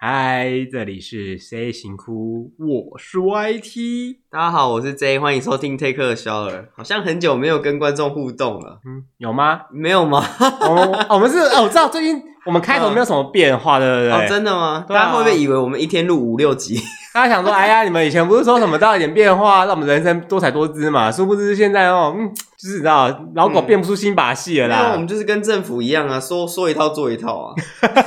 嗨，这里是 C 型哭，我是 YT，大家好，我是 J，欢迎收听 Take a Shower。好像很久没有跟观众互动了，嗯，有吗？没有吗？哦，我们是哦，我知道最近我们开头没有什么变化，对不对？哦，真的吗？大家会不会以为我们一天录五六集？大家想说，哎呀，你们以前不是说什么都要一点变化，让我们人生多彩多姿嘛？殊不知现在哦，嗯，就是你知道，老狗变不出新把戏了啦。我们就是跟政府一样啊，说说一套做一套啊。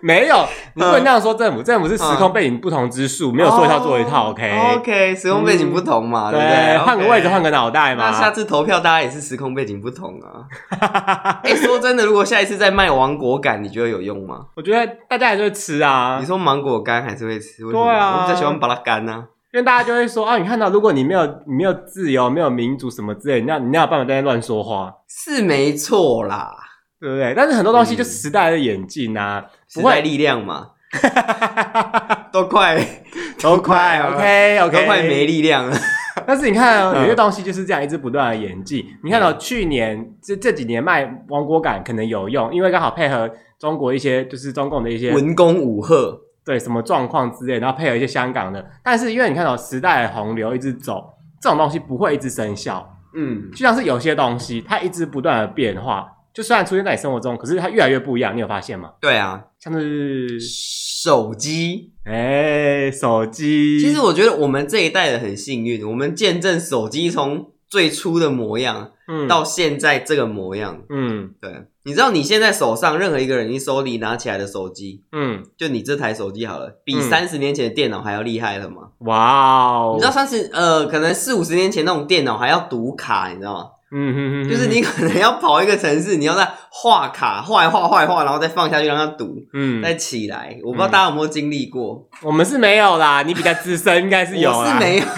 没有，你不能那样说政府。政府是时空背景不同之数，没有说一套做一套。OK，OK，时空背景不同嘛，对不对？换个位置，换个脑袋嘛。那下次投票，大家也是时空背景不同啊。哎，说真的，如果下一次再卖芒果干，你觉得有用吗？我觉得大家还是会吃啊。你说芒果干还是会吃？对啊，我比较喜欢把它干呢，因为大家就会说啊，你看到，如果你没有你没有自由，没有民主什么之类，你要你要有办法在那乱说话，是没错啦。对不对？但是很多东西就时代的演进啊，时代力量嘛，都快 都快，OK OK，都快没力量了。但是你看，哦有些东西就是这样一直不断的演进。你看到去年这这几年卖王国感可能有用，因为刚好配合中国一些就是中共的一些文攻武赫，对什么状况之类，然后配合一些香港的。但是因为你看到时代的洪流一直走，这种东西不会一直生效。嗯，就像是有些东西它一直不断的变化。就虽然出现在你生活中，可是它越来越不一样，你有发现吗？对啊，像是手机，哎，手机。其实我觉得我们这一代人很幸运，我们见证手机从最初的模样，嗯，到现在这个模样，嗯，对。你知道你现在手上任何一个人，你手里拿起来的手机，嗯，就你这台手机好了，比三十年前的电脑还要厉害了吗？哇哦！你知道三十呃，可能四五十年前那种电脑还要读卡，你知道吗？嗯哼哼，就是你可能要跑一个城市，你要在画卡画一画画一画，然后再放下去让它读，嗯，再起来。我不知道大家有没有经历过，我们是没有啦。你比较资深，应该是有啦。我是没有，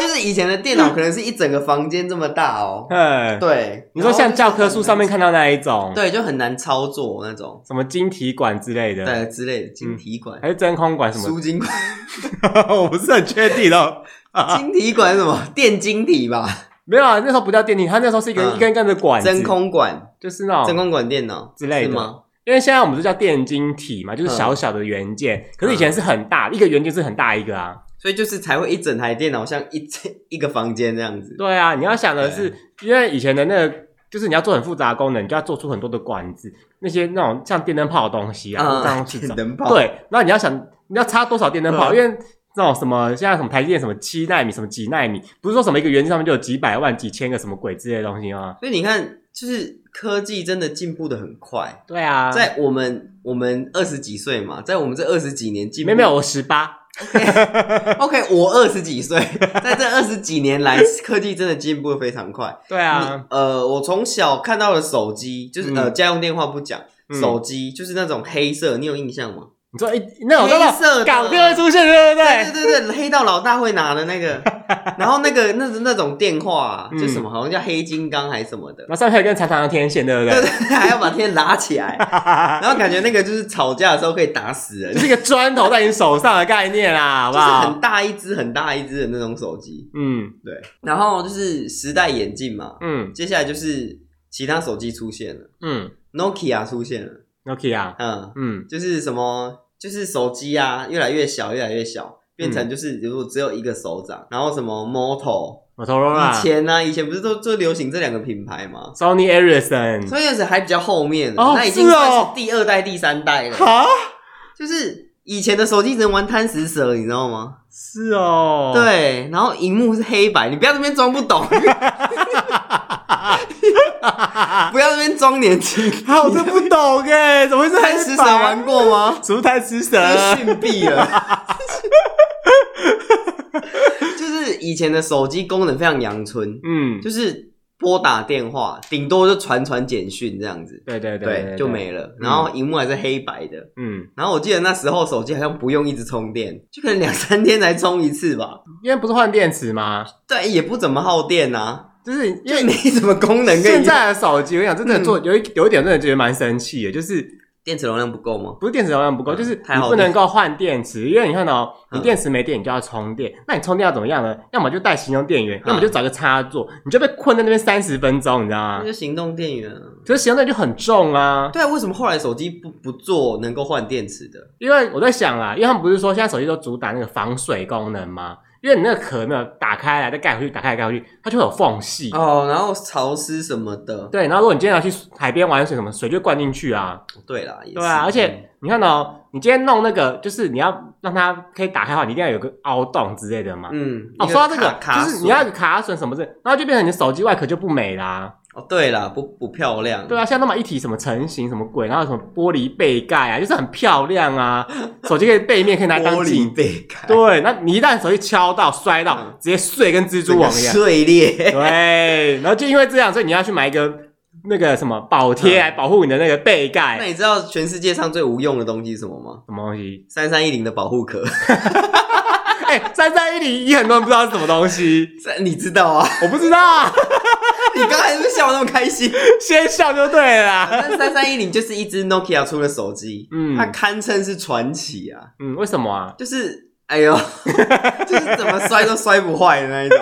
就是以前的电脑可能是一整个房间这么大哦。嗯，对。你说像教科书上面看到那一种，对，就很难操作那种，什么晶体管之类的，对，之类的晶体管还是真空管什么？输精管，我不是很确定哦。晶体管什么？电晶体吧？没有啊，那时候不叫电体，它那时候是一个一根一根的管子，真空管，就是那种真空管电脑之类的吗？因为现在我们是叫电晶体嘛，就是小小的元件，可是以前是很大，一个元件是很大一个啊，所以就是才会一整台电脑像一一个房间这样子。对啊，你要想的是，因为以前的那个就是你要做很复杂的功能，你就要做出很多的管子，那些那种像电灯泡的东西啊，这样去找。电灯泡。对，那你要想你要插多少电灯泡，因为。这种什么，现在什么台积电什么七纳米，什么几纳米，不是说什么一个元件上面就有几百万、几千个什么鬼之类的东西吗？所以你看，就是科技真的进步的很快。对啊，在我们我们二十几岁嘛，在我们这二十几年进步，没有没有，我十八。OK，我二十几岁，在这二十几年来，科技真的进步的非常快。对啊，呃，我从小看到的手机，就是呃家用电话不讲，手机就是那种黑色，你有印象吗？你说诶，那种黑色的港片会出现，对不对？对对对，黑道老大会拿的那个，然后那个那那种电话，就什么好像叫黑金刚还是什么的，那上面还有根长长的天线，对不对？对对，还要把天拉起来，然后感觉那个就是吵架的时候可以打死人，就是一个砖头在你手上的概念啦，好不好？就是很大一只很大一只的那种手机，嗯，对。然后就是时代演进嘛，嗯，接下来就是其他手机出现了，嗯，Nokia 出现了。Nokia，嗯嗯，就是什么，就是手机啊，越来越小，越来越小，变成就是如果只有一个手掌，然后什么 Moto，Motorola，以前呢，以前不是都最流行这两个品牌吗？Sony Ericsson，Sony Ericsson 还比较后面，那已经算是第二代、第三代了。哈，就是以前的手机只能玩贪食蛇，你知道吗？是哦，对，然后荧幕是黑白，你不要这边装不懂。不要在那边装年轻，好，我真不懂哎，怎么会是 贪吃蛇玩过吗？什么贪吃蛇？逊毙了。就是以前的手机功能非常阳春，嗯，就是拨打电话，顶多就传传简讯这样子，对对对，就没了。然后荧幕还是黑白的，嗯。然后我记得那时候手机好像不用一直充电，就可能两三天才充一次吧，因为不是换电池吗？对，也不怎么耗电啊。就是因为没什么功能。现在的手机，我想真的做有一有一点，真的觉得蛮生气的，就是电池容量不够吗？不是电池容量不够，就是你不能够换电池，因为你看到、喔、你电池没电，你就要充电。那你充电要怎么样呢？要么就带行动电源，要么就找个插座，你就被困在那边三十分钟，你知道吗？那就行动电源，可是行动电源就很重啊。对啊，为什么后来手机不不做能够换电池的？因为我在想啊，因为他们不是说现在手机都主打那个防水功能吗？因为你那个壳没有打开来再盖回去，打开来盖回去，它就会有缝隙哦，然后潮湿什么的。对，然后如果你今天要去海边玩水，什么水就灌进去啊。对啦，也是对啊，而且你看到、喔、你今天弄那个，就是你要让它可以打开的话，你一定要有个凹洞之类的嘛。嗯。哦，说到这个，就是你要有卡榫什么的，然后就变成你的手机外壳就不美啦。哦，对啦，不不漂亮。对啊，像那么一体什么成型什么鬼，然后什么玻璃背盖啊，就是很漂亮啊。手机可以背面可以拿来当镜。玻璃背盖。对，那你一旦手机敲到摔到，直接碎跟蜘蛛网一样。碎裂。对，然后就因为这样，所以你要去买一个那个什么保贴来保护你的那个背盖。那你知道全世界上最无用的东西是什么吗？什么东西？三三一零的保护壳。哎，三三一零一很多人不知道是什么东西。这你知道啊？我不知道。你刚才是不是笑得那么开心？先笑就对了。那三三一零就是一只 Nokia 出的手机，嗯，它堪称是传奇啊。嗯，为什么啊？就是，哎呦，就是怎么摔都摔不坏的那一种。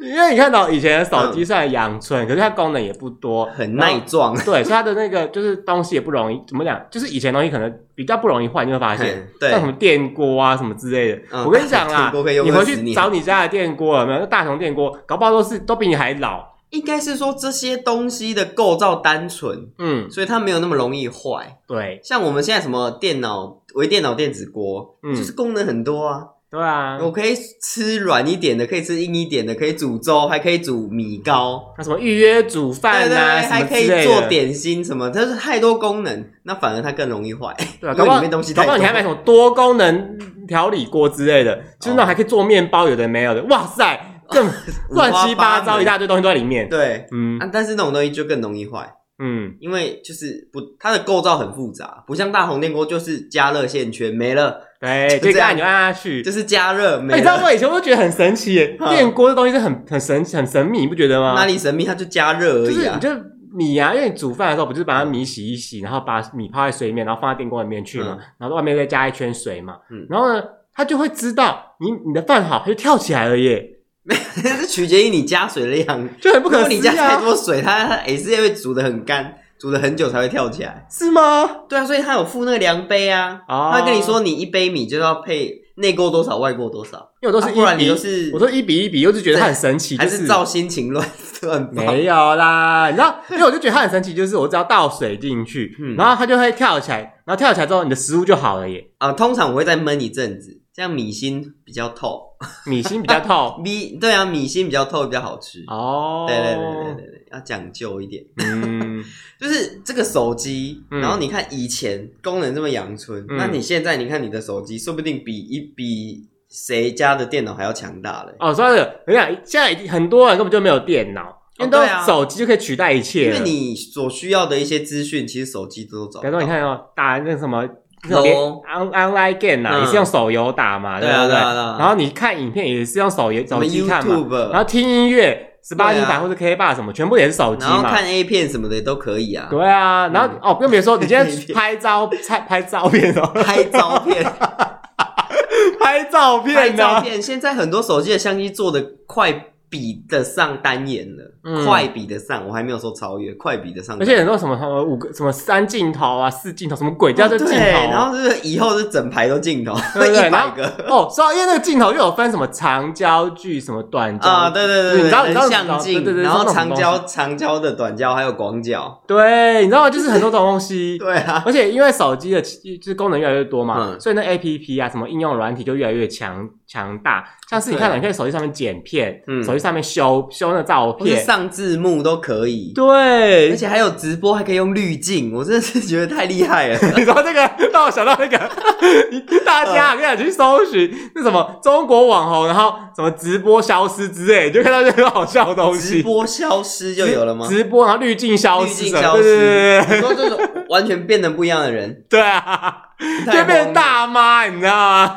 因为你看到以前的手机虽然阳春，嗯、可是它功能也不多，很耐撞。对，所以它的那个就是东西也不容易，怎么讲？就是以前东西可能比较不容易坏，你会发现，对，像什么电锅啊什么之类的。嗯、我跟你讲啦，你回去找你家的电锅有没有？那大同电锅，搞不好都是都比你还老。应该是说这些东西的构造单纯，嗯，所以它没有那么容易坏。对，像我们现在什么电脑、微电脑、电子锅，嗯，就是功能很多啊。对啊，我可以吃软一点的，可以吃硬一点的，可以煮粥，还可以煮米糕，那什么预约煮饭啊，对对对，还可以做点心什么，它是太多功能，那反而它更容易坏。对啊，因为里面东西太多。搞不好你还买什么多功能调理锅之类的，就是那还可以做面包，有的没有的，哇塞！更 乱七八糟一大堆东西都在里面。对，嗯，但是那种东西就更容易坏。嗯，因为就是不，它的构造很复杂，不像大红电锅就是加热线圈没了，对，这样你就按下去就是加热。没了。你知道吗？以前我都觉得很神奇耶，电锅这东西是很很神很神秘，你不觉得吗？哪里神秘？它就加热而已啊。就是米啊，因为你煮饭的时候不就是把它米洗一洗，然后把米泡在水里面，然后放在电锅里面去嘛，然后外面再加一圈水嘛，嗯，然后呢，它就会知道你你的饭好，它就跳起来了耶。是取决于你加水的量，就很不可思议啊。你加太多水，它它也是会煮得很干，煮了很久才会跳起来，是吗？对啊，所以它有附那个量杯啊，他会跟你说，你一杯米就要配内锅多少，外锅多少，因为我都是一然你都是我都一比一比，又是觉得它很神奇，还是照心情乱 乱？没有啦，你知道，因为我就觉得它很神奇，就是我只要倒水进去，然后它就会跳起来，然后跳起来之后，你的食物就好了耶。啊，通常我会再焖一阵子。像米心比较透，米心比较透，米对啊，米心比较透比较好吃哦。对对对对对对，要讲究一点。嗯，就是这个手机，然后你看以前功能这么阳春，嗯、那你现在你看你的手机，说不定比一比谁家的电脑还要强大了。哦，所以你看现在很多人根本就没有电脑，因为都手机就可以取代一切，因为你所需要的一些资讯，其实手机都找。比如说你看哦，打那什么。Online game 啊，也是用手游打嘛，对不对？然后你看影片也是用手游手机看嘛，然后听音乐十八音版或者 KKBOX 什么，全部也是手机嘛。然后看 A 片什么的都可以啊。对啊，然后哦，更别说 你今天拍照拍拍照片哦，拍照片，拍照片，拍照片。现在很多手机的相机做的快。比得上单眼了，嗯、快比得上，我还没有说超越，快比得上。而且很多什么什么五个什么三镜头啊，四镜头，什么鬼叫这镜头？然后是以后是整排都镜头，对对对，一百个。哦，说因为那个镜头又有分什么长焦距、什么短焦啊，对对对，你知道你知道相机，对对，然后长焦、长焦的、短焦还有广角，对，你知道就是很多种东西，对啊，而且因为手机的就是功能越来越多嘛，嗯、所以那 A P P 啊，什么应用软体就越来越强。强大，像是你看，你可以手机上面剪片，嗯，手机上面修修那照片，上字幕都可以。对，而且还有直播，还可以用滤镜，我真的是觉得太厉害了。你说这个让我想到那个，大家可以去搜寻那什么中国网红，然后什么直播消失之类，就看到这个好笑的东西。直播消失就有了吗？直播然后滤镜消失，滤镜消失，你说这种完全变得不一样的人，对啊。就变成大妈，你知道吗？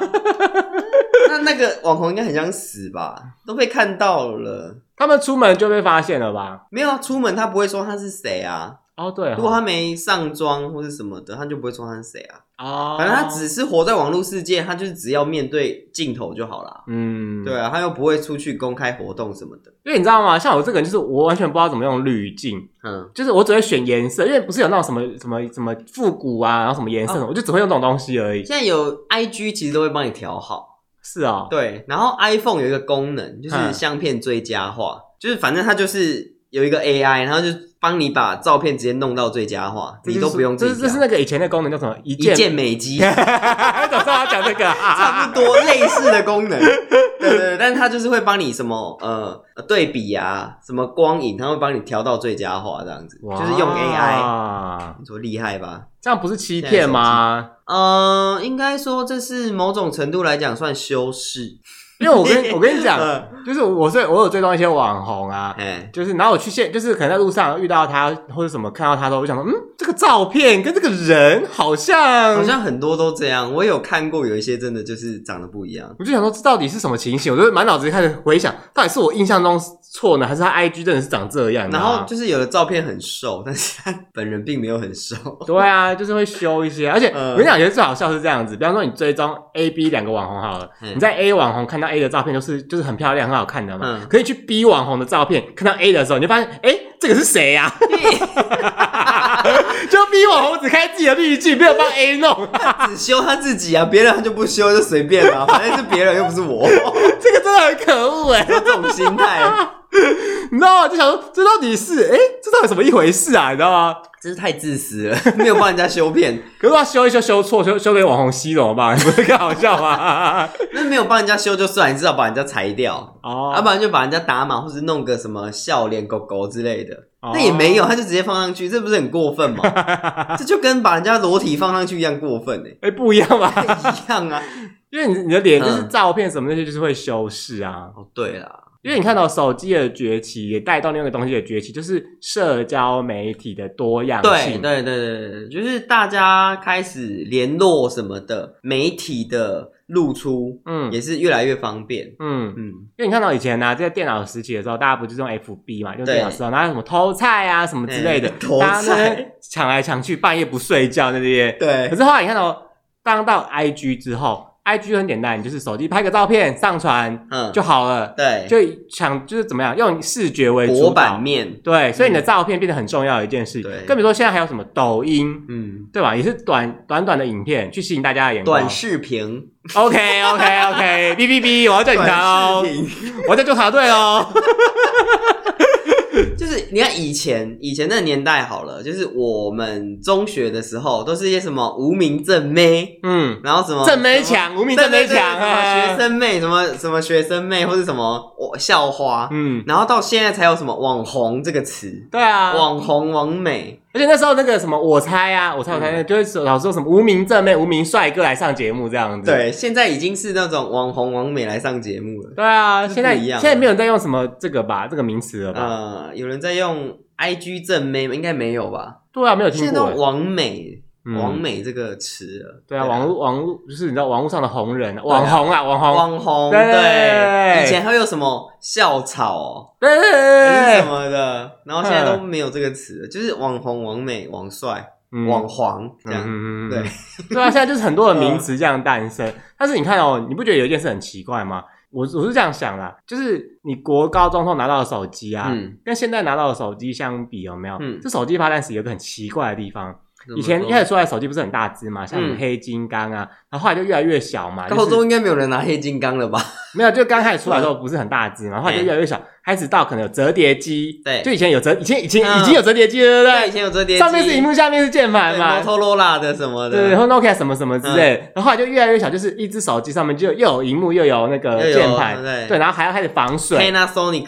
那那个网红应该很想死吧？都被看到了，他们出门就被发现了吧？没有啊，出门他不会说他是谁啊。哦，对，如果他没上妆或者什么的，他就不会说他是谁啊。哦，反正他只是活在网络世界，他就是只要面对镜头就好了。嗯，对啊，他又不会出去公开活动什么的。因为你知道吗？像我这个人，就是我完全不知道怎么用滤镜。嗯，就是我只会选颜色，因为不是有那种什么什么什么复古啊，然后什么颜色，哦、我就只会用这种东西而已。现在有 IG 其实都会帮你调好。是啊、哦，对。然后 iPhone 有一个功能，就是相片最佳化，嗯、就是反正它就是有一个 AI，然后就。帮你把照片直接弄到最佳化，你都不用自己。这是这是那个以前的功能叫什么？一键一键美肌。早上他讲这个，差不多类似的功能。对对对，但是它就是会帮你什么呃对比啊，什么光影，它会帮你调到最佳化这样子，就是用 AI。你说厉害吧？这样不是欺骗吗？呃，应该说这是某种程度来讲算修饰。因为我跟 我跟你讲，就是我是我有追踪一些网红啊，就是然后我去现，就是可能在路上遇到他或者什么看到他都，我想说，嗯，这个照片跟这个人好像，好像很多都这样。我有看过有一些真的就是长得不一样，我就想说这到底是什么情形？我就满脑子开始回想，到底是我印象中错呢，还是他 IG 真的是长这样？然后就是有的照片很瘦，但是他本人并没有很瘦。对啊，就是会修一些，而且我跟你讲，觉得最好笑是这样子，比方说你追踪 A、B 两个网红好了，你在 A 网红看到。A 的照片都是就是很漂亮很好看的嘛，嗯、可以去 B 网红的照片看到 A 的时候，你就发现哎、欸，这个是谁呀、啊？就 B 网红只开自己的滤镜，没有帮 A 弄，只修他自己啊，别人他就不修，就随便了，反正是别人又不是我，这个真的很可恶哎，这种心态，你知道吗？就想说这到底是哎、欸，这到底怎么一回事啊？你知道吗？真是太自私了，没有帮人家修片，可是他修一修修错，修修给网红吸怎么办？不是更好笑吗？那没有帮人家修就算，你至少把人家裁掉哦，要、啊、不然就把人家打码，或者弄个什么笑脸狗狗之类的，哦、那也没有，他就直接放上去，这不是很过分吗？这就跟把人家裸体放上去一样过分哎，哎，不一样吧？一样啊，因为你你的脸就是照片什么那些就是会修饰啊。哦，对啦。因为你看到手机的崛起，也带动另外一个东西的崛起，就是社交媒体的多样性。对对对对，就是大家开始联络什么的，媒体的露出，嗯，也是越来越方便。嗯嗯，嗯因为你看到以前呢、啊，在电脑时期的时候，大家不就是用 FB 嘛，用电脑时候，然后什么偷菜啊什么之类的，欸、偷菜抢来抢去，半夜不睡觉那些。对。可是后来你看到，当到 IG 之后。IG 很简单，你就是手机拍个照片上传，嗯，就好了。对，就抢就是怎么样，用视觉为主版面。对，所以你的照片变得很重要的一件事。对，更比如说现在还有什么抖音，嗯，对吧？也是短短短的影片去吸引大家的眼光。短视频。OK OK OK，哔哔哔，我要叫警察哦，我要叫纠察队哦。就是你看以前以前那个年代好了，就是我们中学的时候都是一些什么无名正妹，嗯，然后什么正妹强，无名正妹强啊，学生妹什么什么学生妹或者什么校花，嗯，然后到现在才有什么网红这个词，对啊，网红王美。而且那时候那个什么，我猜啊，我猜我猜，就是老说什么无名正妹、无名帅哥来上节目这样子。对，现在已经是那种网红、王美来上节目了。对啊，现在现在没有人在用什么这个吧，这个名词了吧？呃，有人在用 IG 正妹吗？应该没有吧？对啊，没有听过。现在网美。网美这个词了，对啊，网络网络就是你知道网络上的红人，网红啊，网红，网红，对，以前还有什么校草，对，什么的，然后现在都没有这个词了，就是网红、网美、网帅、网黄这样，对，对啊，现在就是很多的名词这样诞生。但是你看哦，你不觉得有一件事很奇怪吗？我我是这样想啦，就是你国高中时候拿到的手机啊，跟现在拿到的手机相比，有没有？嗯，这手机发展史有个很奇怪的地方。以前一开始出来手机不是很大只嘛，像黑金刚啊，然后后来就越来越小嘛。高中应该没有人拿黑金刚了吧？没有，就刚开始出来的时候不是很大只嘛，后来就越来越小，开始到可能有折叠机。对，就以前有折，以前以前已经有折叠机了，对不对？以前有折叠机，上面是萤幕，下面是键盘嘛。摩托罗拉的什么的，对，然后 Nokia 什么什么之类，然后后来就越来越小，就是一只手机上面就又有萤幕又有那个键盘，对，然后还要开始防水。Panasonic。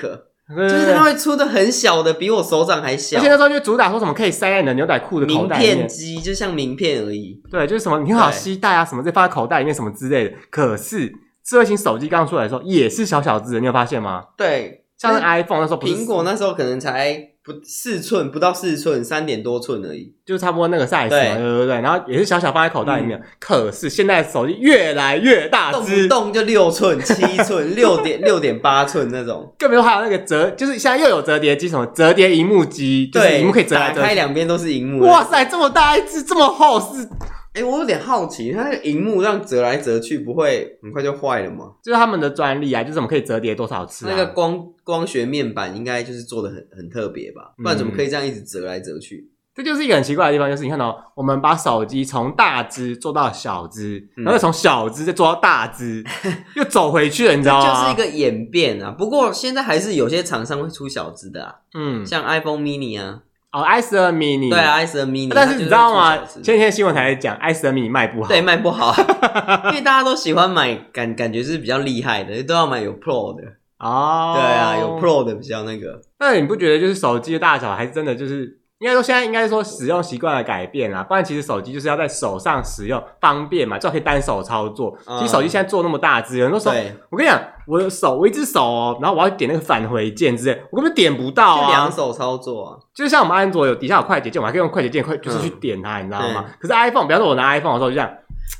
就是它会出的很小的，比我手掌还小。而且那时候就主打说什么可以塞在你的牛仔裤的口袋里面。名片机就像名片而已。对，就是什么你好携带啊，什么再放在口袋里面什么之类的。可是智慧型手机刚出来的时候也是小小只的，你有发现吗？对，像 iPhone 那时候，苹果那时候可能才。不四寸，不到四寸，三点多寸而已，就差不多那个 size 嘛，对对对。然后也是小小放在口袋里面。嗯、可是现在手机越来越大只，动不动就六寸、七寸、六点六点八寸那种。更别说还有那个折，就是现在又有折叠机，什么折叠荧幕机，对，荧幕可以折来折去，打开两边都是荧幕。哇塞，这么大一只，这么厚是。哎、欸，我有点好奇，它那个荧幕这样折来折去，不会很快就坏了吗？就是他们的专利啊，就是怎么可以折叠多少次、啊？那个光光学面板应该就是做的很很特别吧？不然怎么可以这样一直折来折去？嗯、这就是一个很奇怪的地方，就是你看到我们把手机从大只做到小只，嗯、然后从小只再做到大只，又走回去了，你知道吗？就是一个演变啊。不过现在还是有些厂商会出小只的啊，嗯，像 iPhone Mini 啊。哦，i 十二 mini，对，i 十二 mini，但是你知道吗？前几天新闻台讲 i 十二 mini 卖不好，对，卖不好，因为大家都喜欢买感感觉是比较厉害的，都要买有 Pro 的哦。对啊，有 Pro 的比较那个。那你不觉得就是手机的大小还是真的就是？应该说现在应该说使用习惯的改变啦，不然其实手机就是要在手上使用方便嘛，最好可以单手操作。其实手机现在做那么大只，很多时候我跟你讲，我的手我一只手哦，然后我要点那个返回键之类，我根本点不到啊。两手操作啊，就像我们安卓有底下有快捷键，我还可以用快捷键快就是去点它，你知道吗？可是 iPhone，比方说我拿 iPhone 的时候就这样，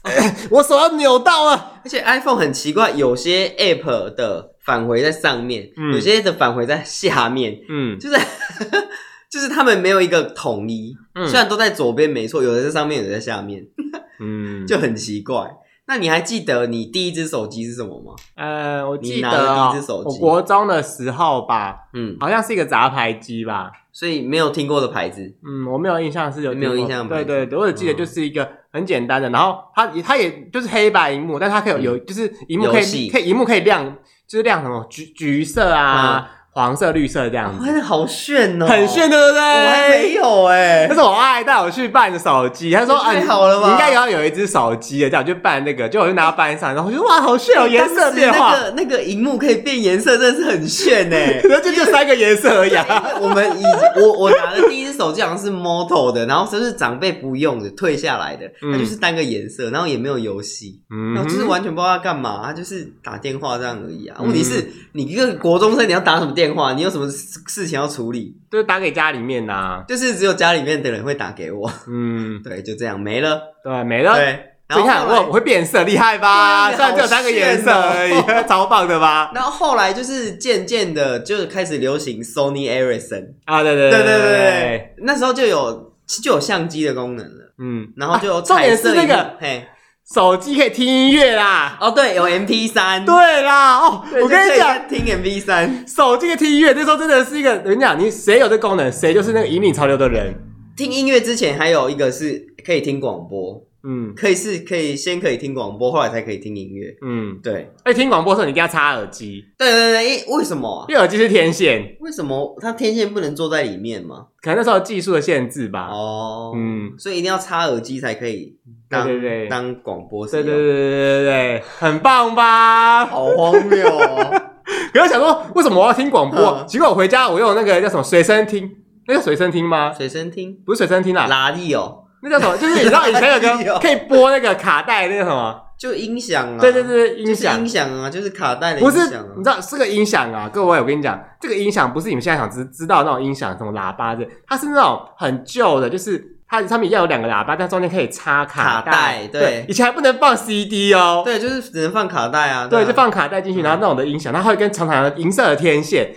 我手要扭到了。而且 iPhone 很奇怪，有些 App 的返回在上面，有些的返回在下面，嗯，就是。就是他们没有一个统一，嗯、虽然都在左边没错，有的在上面，有的在下面，嗯，就很奇怪。那你还记得你第一只手机是什么吗？呃，我记得第一只手机，我国中的时候吧，嗯，好像是一个杂牌机吧，所以没有听过的牌子，嗯，我没有印象是有没有印象，对对对，我只记得就是一个很简单的，然后它它也就是黑白荧幕，但它可以有有就是荧幕可以可以萤幕可以亮，就是亮什么橘橘色啊。嗯黄色、绿色这样子，哇，好炫哦，很炫，对不对？我还没有哎，但是我阿姨带我去办手机，他说：“哎好了吧，你应该也要有一只手机的，这样就办那个，就我就拿到班上，然后我就哇，好炫哦，颜色变化，那个那个荧幕可以变颜色，真的是很炫哎，然后就就三个颜色而已啊。我们以我我拿的第一只手机好像是 Moto 的，然后就是长辈不用的，退下来的，它就是单个颜色，然后也没有游戏，嗯，然后就是完全不知道它干嘛，它就是打电话这样而已啊。问题是你一个国中生，你要打什么电话？你有什么？事情要处理，就是打给家里面呐、啊，就是只有家里面的人会打给我。嗯，对，就这样没了，对，没了。对，然后你看我我会变色，厉害吧？虽然只有三个颜色而已，超棒的吧？然后后来就是渐渐的，就开始流行 Sony Ericsson 啊，对对对对对对，那时候就有就有相机的功能了。嗯，然后就有彩色那个，嘿。手机可以听音乐啦！哦，对，有 MP 三，对啦，哦，我跟你讲，听 MP 三，手机可以听音乐，那时候真的是一个，我跟你讲，你谁有这功能，谁就是那个引领潮流的人。听音乐之前还有一个是可以听广播。嗯，可以是，可以先可以听广播，后来才可以听音乐。嗯，对。而且听广播的时候，你一定要插耳机。对对对，为什么？因为耳机是天线。为什么它天线不能坐在里面嘛？可能那时候技术的限制吧。哦，嗯，所以一定要插耳机才可以当。对对对，当广播。对对对对对对，很棒吧？好荒谬哦！不要想说，为什么我要听广播？结果我回家，我用那个叫什么随身听？那个随身听吗？随身听不是随身听啊，拉力哦。那叫什么？就是你知道以前有个 可以播那个卡带那个什么？就音响啊。对对对，音响音响啊，就是卡带的音响。不是，你知道是个音响啊。各位，我跟你讲，这个音响不是你们现在想知知道那种音响，什么喇叭的，它是那种很旧的，就是它上面要有两个喇叭，但中间可以插卡带。对，以前还不能放 CD 哦。对，就是只能放卡带啊。对，就放卡带进去，然后那种的音响，它会跟长长的银色的天线。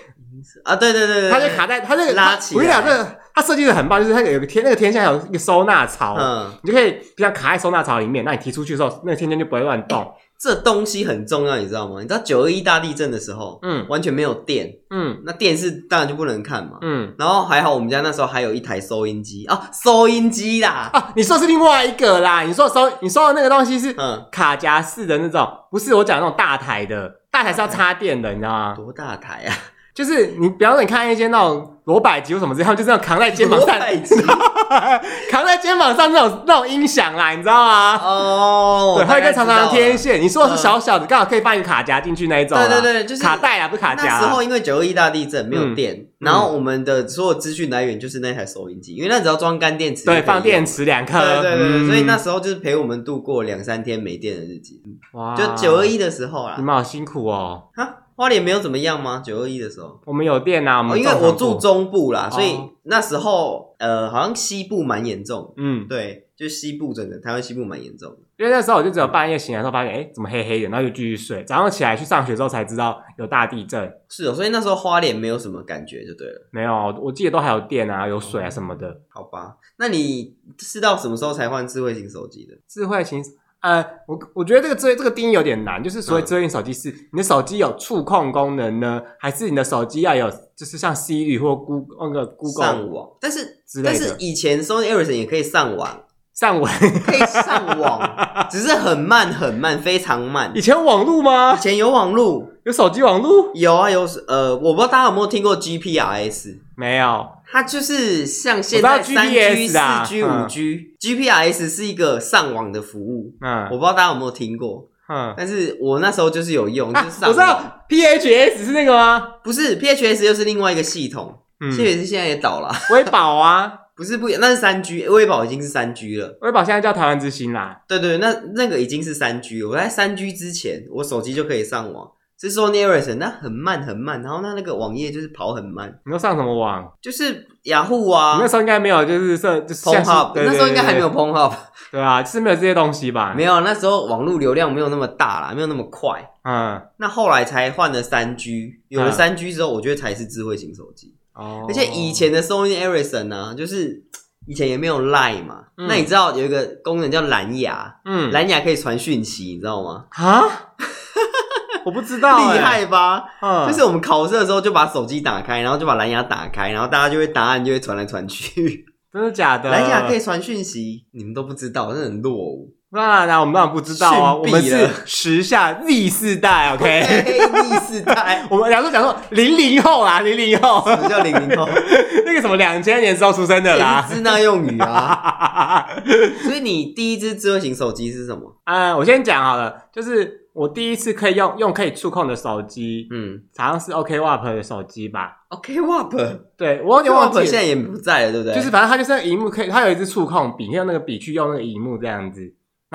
啊，对对对对，它就卡带，它这个拉起。我跟你讲，这个。它设计的很棒，就是它有个天，那个天线有一个收纳槽，嗯，你就可以比较卡在收纳槽里面。那你提出去的时候，那个天线就不会乱动。这东西很重要，你知道吗？你知道九二一大地震的时候，嗯，完全没有电，嗯，那电视当然就不能看嘛，嗯。然后还好我们家那时候还有一台收音机啊，收音机啦，啊，你说是另外一个啦。你说收，你说的那个东西是嗯卡夹式的那种，不是我讲的那种大台的，大台是要插电的，你知道吗？多大台啊？就是你，比方说你看一些那种罗百吉或什么之类，他们就这样扛在肩膀上，扛在肩膀上那种那种音响啦，你知道吗？哦，对，还有一个长长的天线。你说的是小小的，刚好可以放一个卡夹进去那一种。对对对，就是卡带啊，不是卡夹。那时候因为九二一大地震没有电，然后我们的所有资讯来源就是那台收音机，因为那只要装干电池，对，放电池两颗。对对对，所以那时候就是陪我们度过两三天没电的日子。哇，就九二一的时候啊。你们好辛苦哦。哈。花莲没有怎么样吗？九二一的时候，我们有电啊，我们、哦、因为我住中部啦，所以那时候呃，好像西部蛮严重。嗯，对，就西部整个，台湾西部蛮严重的。因为那时候我就只有半夜醒来的时候发现，哎，怎么黑黑的，然后就继续睡。早上起来去上学之后才知道有大地震。是哦，所以那时候花莲没有什么感觉就对了。没有，我记得都还有电啊，有水啊什么的。好吧，那你是到什么时候才换智慧型手机的？智慧型。呃，我我觉得这个遮这个定义有点难，就是所谓智慧型手机是你的手机有触控功能呢，还是你的手机要有就是像 Siri 或 Google 那个 Google 上网？但是但是以前 Sony Ericsson 也可以上网，上网可以上网，只是很慢很慢，非常慢。以前有网络吗？以前有网络，有手机网络？有啊有，呃，我不知道大家有没有听过 GPRS？没有。它就是像现在三 G、四 G、五 G，GPRS 是一个上网的服务。嗯，我不知道大家有没有听过。嗯，但是我那时候就是有用，就是上网。我知道 PHS 是那个吗？不是，PHS 又是另外一个系统。嗯 PHS 现在也倒了。微保啊，不是不一样，那是三 G，微保已经是三 G 了。微保现在叫台湾之星啦。对对，那那个已经是三 G 了。我在三 G 之前，我手机就可以上网。是说 Sony Ericsson，那很慢很慢，然后它那个网页就是跑很慢。你要上什么网？就是雅虎啊。你那时候应该没有，就是设就是 Pornhub，那时候应该还没有 Pornhub。对啊，就是没有这些东西吧？没有，那时候网络流量没有那么大啦，没有那么快。嗯。那后来才换了三 G，有了三 G 之后，我觉得才是智慧型手机。哦。而且以前的 Sony Ericsson 呢，就是以前也没有 Line 嘛。那你知道有一个功能叫蓝牙？嗯。蓝牙可以传讯息，你知道吗？啊？我不知道，厉害吧？嗯，就是我们考试的时候就把手机打开，然后就把蓝牙打开，然后大家就会答案就会传来传去。真的假的？蓝牙可以传讯息，你们都不知道，真的很落伍。那那我们当然不知道啊，我们是时下 Z 世代，OK？Z 世代，我们两个讲说零零后啦，零零后，什么叫零零后？那个什么两千年时候出生的啦，支那用语啊。所以你第一支智慧型手机是什么？嗯，我先讲好了，就是。我第一次可以用用可以触控的手机，嗯，好像是 OKWAP 的手机吧。OKWAP，对，我有点忘记了。现在也不在了，对不对？就是反正它就是荧幕可以，它有一支触控笔，可以用那个笔去用那个荧幕这样子。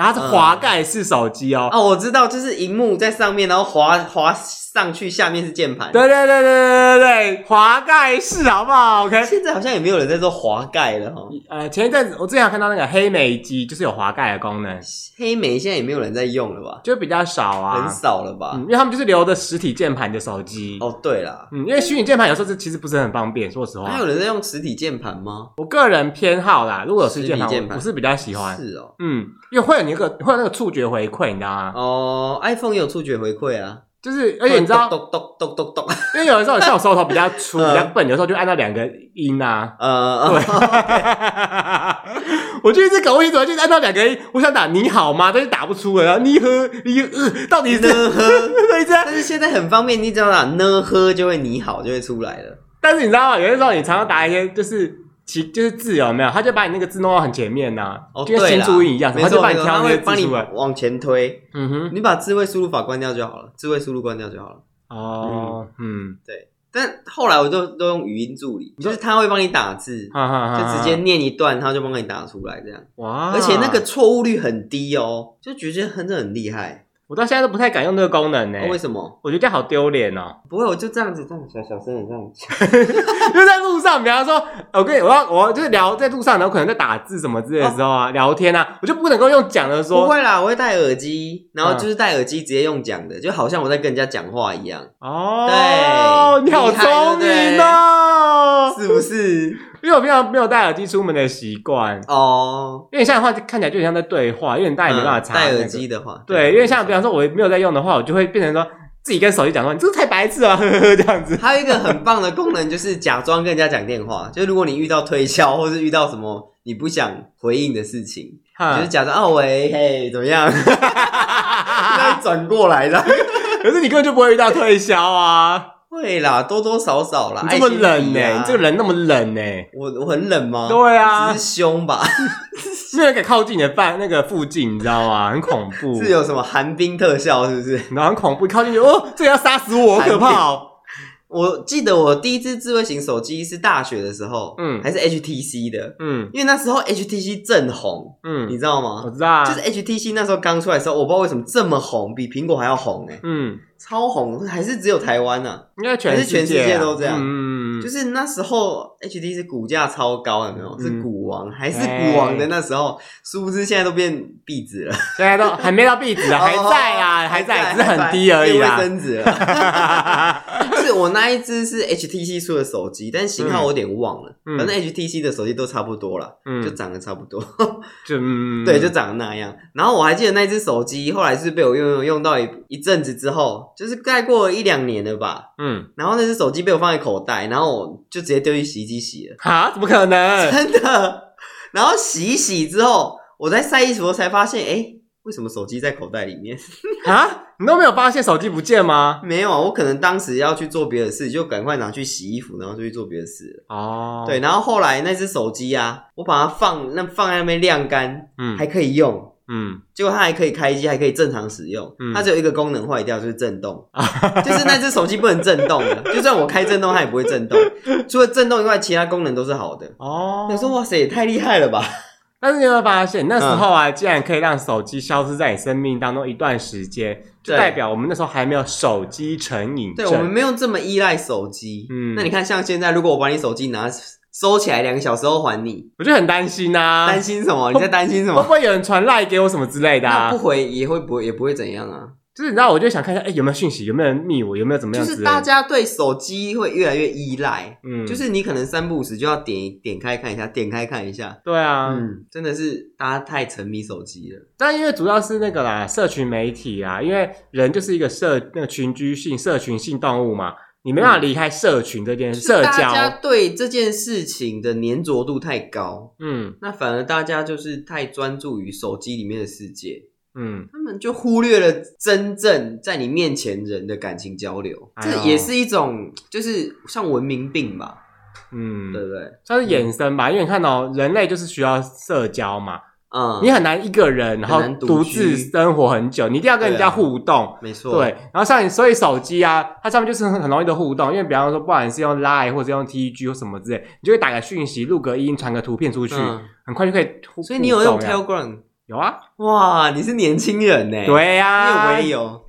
然后它是滑盖式手机哦。哦，我知道，就是荧幕在上面，然后滑滑上去，下面是键盘。对对对对对对对，滑盖式好不好？OK。现在好像也没有人在做滑盖了哈。呃，前一阵子我之前有看到那个黑莓机，就是有滑盖的功能。黑莓现在也没有人在用了吧？就比较少啊，很少了吧？因为他们就是留着实体键盘的手机。哦，对了，嗯，因为虚拟键盘有时候是其实不是很方便，说实话。还有人在用实体键盘吗？我个人偏好啦，如果有实体键盘，我是比较喜欢。是哦，嗯，因为会有那个会有那个触觉回馈，你知道吗？哦，iPhone 也有触觉回馈啊。就是，而且你知道，咚咚咚咚咚，因为有的时候像我 手头比较粗、比较笨，有时候就按到两个音啊。呃，对。我就一直搞不清楚，就是按到两个音，我想打你好吗？但是打不出来，然后你喝你呃，到底是呢喝？对，这样。但是现在很方便，你只要打呢呵就会你好，就会出来了。但是你知道吗？有的时候你常常打一些就是。其就是字有没有？他就把你那个字弄到很前面呐，哦，就跟新注音一样，他就把你挑那个字出来，往前推。嗯哼，你把智慧输入法关掉就好了，智慧输入关掉就好了。哦，嗯，对。但后来我就都用语音助理，就是他会帮你打字，就直接念一段，他就帮你打出来这样。哇！而且那个错误率很低哦，就觉得真的很厉害。我到现在都不太敢用这个功能呢。为什么？我觉得这样好丢脸哦。不会，我就这样子，这样小小声的这样讲。就在路上，比方说，我跟你，我要，我就是聊在路上，然后可能在打字什么之类的时候啊，聊天啊，我就不能够用讲的说。不会啦，我会戴耳机，然后就是戴耳机直接用讲的，就好像我在跟人家讲话一样。哦，对，你好聪明哦，是不是？因为我平常没有戴耳机出门的习惯。哦，因为像的话看起来就很像在对话，因为你戴也没办法插戴耳机的话，对，因为像比方说我没有在用的话，我就会变成说自己跟手机讲话，你这个太白痴了，呵呵，这样子。还有一个很棒的功能就是假装跟人家讲电话，就是如果你遇到推销或是遇到什么你不想回应的事情，就是假装哦喂嘿怎么样，再转过来的，可是你根本就不会遇到推销啊。会啦，多多少少啦。你这么冷呢？你这个人那么冷呢？我我很冷吗？对啊，只是凶吧。没有人敢靠近你的饭那个附近，你知道吗？很恐怖。是有什么寒冰特效是不是？然后很恐怖，靠近你哦，这个要杀死我，好可怕哦！我记得我第一支智慧型手机是大学的时候，嗯，还是 HTC 的，嗯，因为那时候 HTC 正红，嗯，你知道吗？我知道啊，就是 HTC 那时候刚出来的时候，我不知道为什么这么红，比苹果还要红，欸，哎，嗯。超红，还是只有台湾呢？应该全是全世界都这样。嗯，就是那时候 HTC 股价超高，有没有？是股王，还是股王的那时候，殊不知现在都变壁纸了。现在都还没到壁纸啊，还在啊，还在，只是很低而已啊。卫生纸了。是我那一只是 HTC 出的手机，但型号我有点忘了。反正 HTC 的手机都差不多了，就长得差不多。就 对，就长得那样。然后我还记得那只手机，后来是被我用用用到一一阵子之后。就是盖过了一两年了吧，嗯，然后那只手机被我放在口袋，然后我就直接丢去洗衣机洗了。哈？怎么可能？真的？然后洗一洗之后，我在晒衣服才发现，哎，为什么手机在口袋里面？啊？你都没有发现手机不见吗？没有啊，我可能当时要去做别的事，就赶快拿去洗衣服，然后就去做别的事。哦，对，然后后来那只手机啊，我把它放那放在那边晾干，嗯，还可以用。嗯，结果它还可以开机，还可以正常使用。嗯，它只有一个功能坏掉，就是震动，就是那只手机不能震动的。就算我开震动，它也不会震动。除了震动以外，其他功能都是好的。哦，你说哇塞，也太厉害了吧！但是你有没有发现，那时候啊，竟然可以让手机消失在你生命当中一段时间，就代表我们那时候还没有手机成瘾。对，我们没有这么依赖手机。嗯，那你看，像现在，如果我把你手机拿。收起来两个小时后还你，我就很担心呐、啊。担心什么？你在担心什么？会不会有人传赖给我什么之类的啊？不回也会不会也不会怎样啊？就是你知道，我就想看一下，哎、欸，有没有讯息？有没有人密我？有没有怎么样？就是大家对手机会越来越依赖，嗯，就是你可能三不五时就要点点开看一下，点开看一下。对啊，嗯，真的是大家太沉迷手机了。但因为主要是那个啦，社群媒体啊，因为人就是一个社那个群居性、社群性动物嘛。你没办法离开社群这件事，社交，大家对这件事情的粘着度太高，嗯，那反而大家就是太专注于手机里面的世界，嗯，他们就忽略了真正在你面前人的感情交流，哎、呦这也是一种就是像文明病吧，嗯，对不对？算是衍生吧，嗯、因为你看到、喔、人类就是需要社交嘛。嗯，你很难一个人，然后独自生活很久，你一定要跟人家互动，没错。对，然后像你，所以手机啊，它上面就是很很容易的互动，因为比方说，不管是用 Line 或者用 TG 或什么之类，你就会打个讯息、录个音、传个图片出去，很快就可以。所以你有用 Telegram？有啊。哇，你是年轻人呢？对呀，我也有。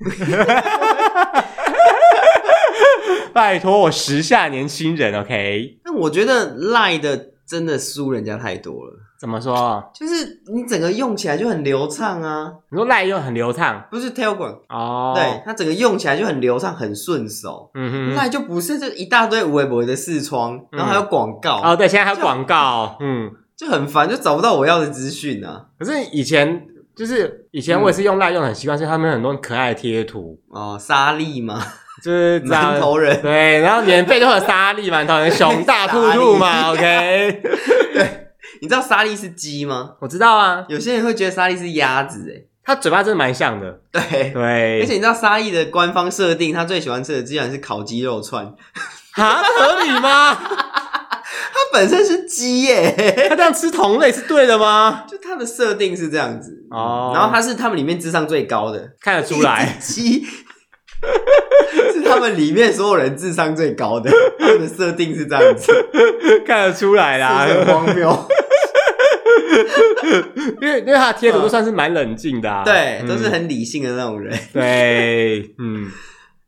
拜托，我时下年轻人，OK？那我觉得 Line 的真的输人家太多了。怎么说？就是你整个用起来就很流畅啊！你说赖用很流畅，不是 Telegram 哦？对，它整个用起来就很流畅，很顺手。嗯哼，赖就不是，这一大堆微博的视窗，然后还有广告。哦，对，现在还有广告，嗯，就很烦，就找不到我要的资讯啊。可是以前就是以前我也是用赖用很习惯，是他们很多可爱的贴图。哦，沙粒嘛，就是馒头人，对，然后免费都有沙粒馒头人，熊大兔兔嘛，OK，对。你知道莎莉是鸡吗？我知道啊，有些人会觉得莎莉是鸭子，诶它嘴巴真的蛮像的。对。对，而且你知道莎莉的官方设定，他最喜欢吃的居然是烤鸡肉串，哈，合理吗？它本身是鸡耶，他这样吃同类是对的吗？就他的设定是这样子。哦，然后他是他们里面智商最高的，看得出来，鸡 是他们里面所有人智商最高的，他们的设定是这样子，看得出来啦，很荒谬。因为因为他的贴图都算是蛮冷静的，啊，对，嗯、都是很理性的那种人。对，嗯，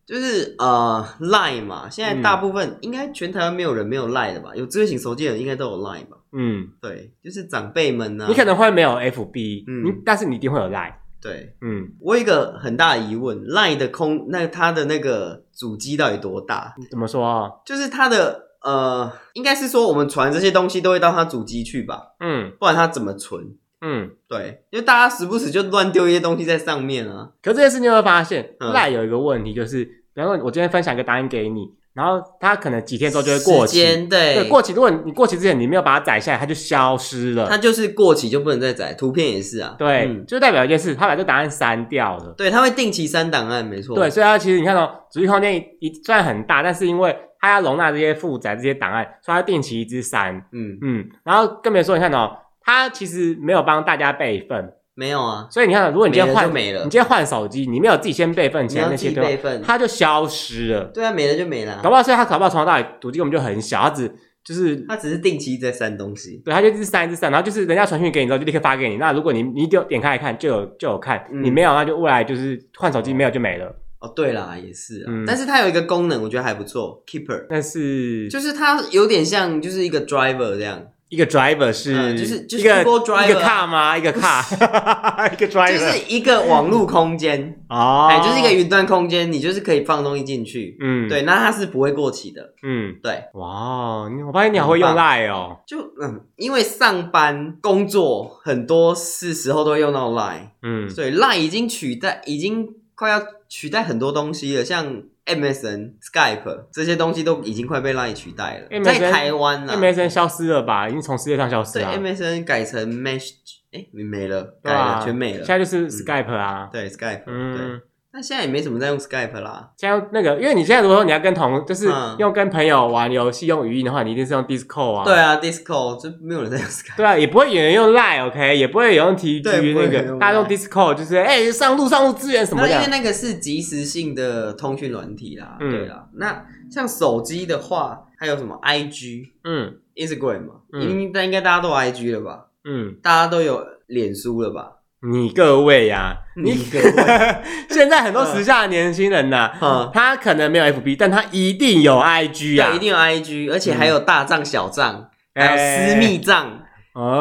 就是呃，Line 嘛，现在大部分、嗯、应该全台湾没有人没有 Line 的吧？有智慧型手机的人应该都有 Line 吧？嗯，对，就是长辈们呢，你可能会没有 FB，嗯，但是你一定会有 Line。对，嗯，我有一个很大的疑问，Line 的空那它的那个主机到底多大？怎么说啊？就是它的。呃，应该是说我们传这些东西都会到它主机去吧？嗯，不然它怎么存？嗯，对，因为大家时不时就乱丢一些东西在上面啊。可这件事你会发现，赖、嗯、有一个问题，就是比方说，我今天分享一个答案给你，然后它可能几天之后就会过期。对，对，过期。如果你过期之前你没有把它载下来，它就消失了。它就是过期就不能再载，图片也是啊。对，嗯、就代表一件事，它把这个答案删掉了。对，它会定期删档案，没错。对，所以它其实你看到、哦、主机空间一虽然很大，但是因为它要容纳这些负载、这些档案，所以它定期一直删。嗯嗯，然后更别说，你看到、哦、它其实没有帮大家备份，没有啊。所以你看，如果你今天换没了，你今天换手机，你没有自己先备份起来那些备份，它就消失了。对啊，没了就没了。搞不好，所以他搞不好从头到尾主机根本就很小，他只就是他只是定期在删东西。对，他就一直删一直删，然后就是人家传讯给你之后就立刻发给你。那如果你你点点开来看，就有就有看，嗯、你没有那就未来就是换手机没有就没了。哦，对啦，也是啊，嗯、但是它有一个功能，我觉得还不错，Keeper。但是就是它有点像就是一个 driver 这样。一个 driver 是、嗯、就是就是一个 driver 一个 car 吗？一个 car，一个 driver 就是一个网络空间。哦，哎，就是一个云端空间，你就是可以放东西进去，嗯，对，那它是不会过期的，嗯，对，哇，我发现你好会用 Line 哦，就嗯，因为上班工作很多是时候都会用到 Line，嗯，所以 Line 已经取代，已经快要取代很多东西了，像。MSN、Skype 这些东西都已经快被 Line 取代了，在台湾呢，MSN 消失了吧？已经从世界上消失了。对，MSN 改成 Message，哎，没了，改了，全没了。现在就是 Skype 啊，对，Skype，对。那现在也没什么在用 Skype 啦。现在那个，因为你现在如果说你要跟同，就是用跟朋友玩游戏用语音的话，你一定是用 Discord 啊。对啊，Discord 就没有人在用 Skype。对啊，也不会有人用 Line，OK，也不会有人用 TG 那个，大家用 Discord 就是哎上路上路支援什么的。因为那个是即时性的通讯软体啦。对啦，那像手机的话，还有什么 IG，嗯，Instagram 嘛，应该应该大家都有 IG 了吧？嗯，大家都有脸书了吧？你各位呀，你各位，现在很多时下的年轻人呐，他可能没有 FB，但他一定有 IG 啊，一定有 IG，而且还有大账、小账，还有私密账，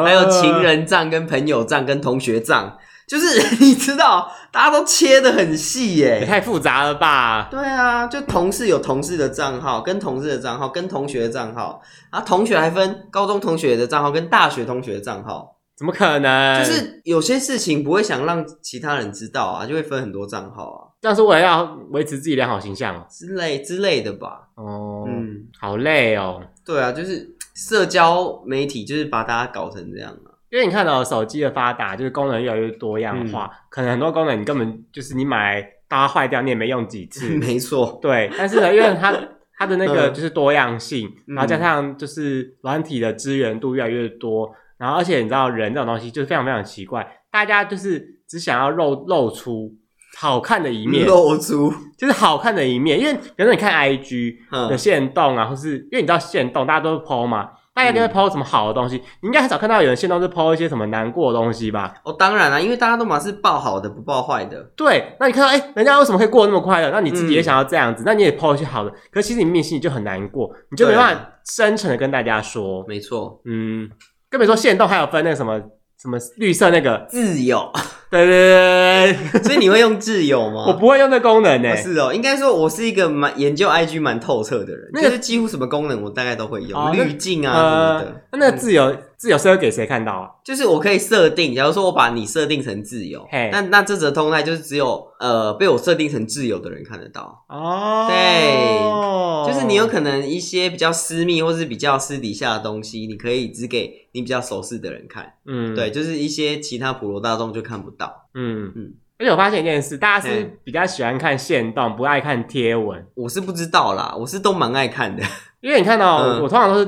还有情人账、跟朋友账、跟同学账，就是 你知道，大家都切的很细耶，也太复杂了吧？对啊，就同事有同事的账号，跟同事的账号，跟同学的账号，然后同学还分高中同学的账号跟大学同学的账号。怎么可能？就是有些事情不会想让其他人知道啊，就会分很多账号啊。但是我也要维持自己良好形象之类之类的吧。哦，嗯，好累哦。对啊，就是社交媒体就是把大家搞成这样啊。因为你看到手机的发达，就是功能越来越多样化，嗯、可能很多功能你根本就是你买大家坏掉，你也没用几次。没错。对，但是呢，因为它 它的那个就是多样性，嗯、然后加上就是软体的资源度越来越多。然后，而且你知道，人这种东西就是非常非常奇怪，大家就是只想要露露出好看的一面，露出就是好看的一面。因为比如说你看 IG 的限动啊，或是因为你知道限动，大家都 po 嘛，大家都会 po 什么好的东西。你应该很少看到有人限动是 po 一些什么难过的东西吧？哦，当然啦，因为大家都嘛是报好的，不报坏的。对，那你看到哎，人家为什么可以过得那么快乐？那你自己也想要这样子，那你也 po 一些好的。可是其实你内心里就很难过，你就没办法真诚的跟大家说。没错，嗯。更别说限动还有分那个什么什么绿色那个自由，对对对对，所以你会用自由吗？我不会用那功能呢、欸。是哦，应该说我是一个蛮研究 IG 蛮透彻的人，那个、就是几乎什么功能我大概都会用，滤镜、哦、啊什么的。呃、那那个自由。嗯自由是会给谁看到啊？就是我可以设定，假如说我把你设定成自由，嘿，那那这则动态就是只有呃被我设定成自由的人看得到哦。对，就是你有可能一些比较私密或是比较私底下的东西，你可以只给你比较熟识的人看。嗯，对，就是一些其他普罗大众就看不到。嗯嗯。而且我发现一件事，大家是比较喜欢看限动，不爱看贴文。我是不知道啦，我是都蛮爱看的，因为你看到、嗯、我通常都是。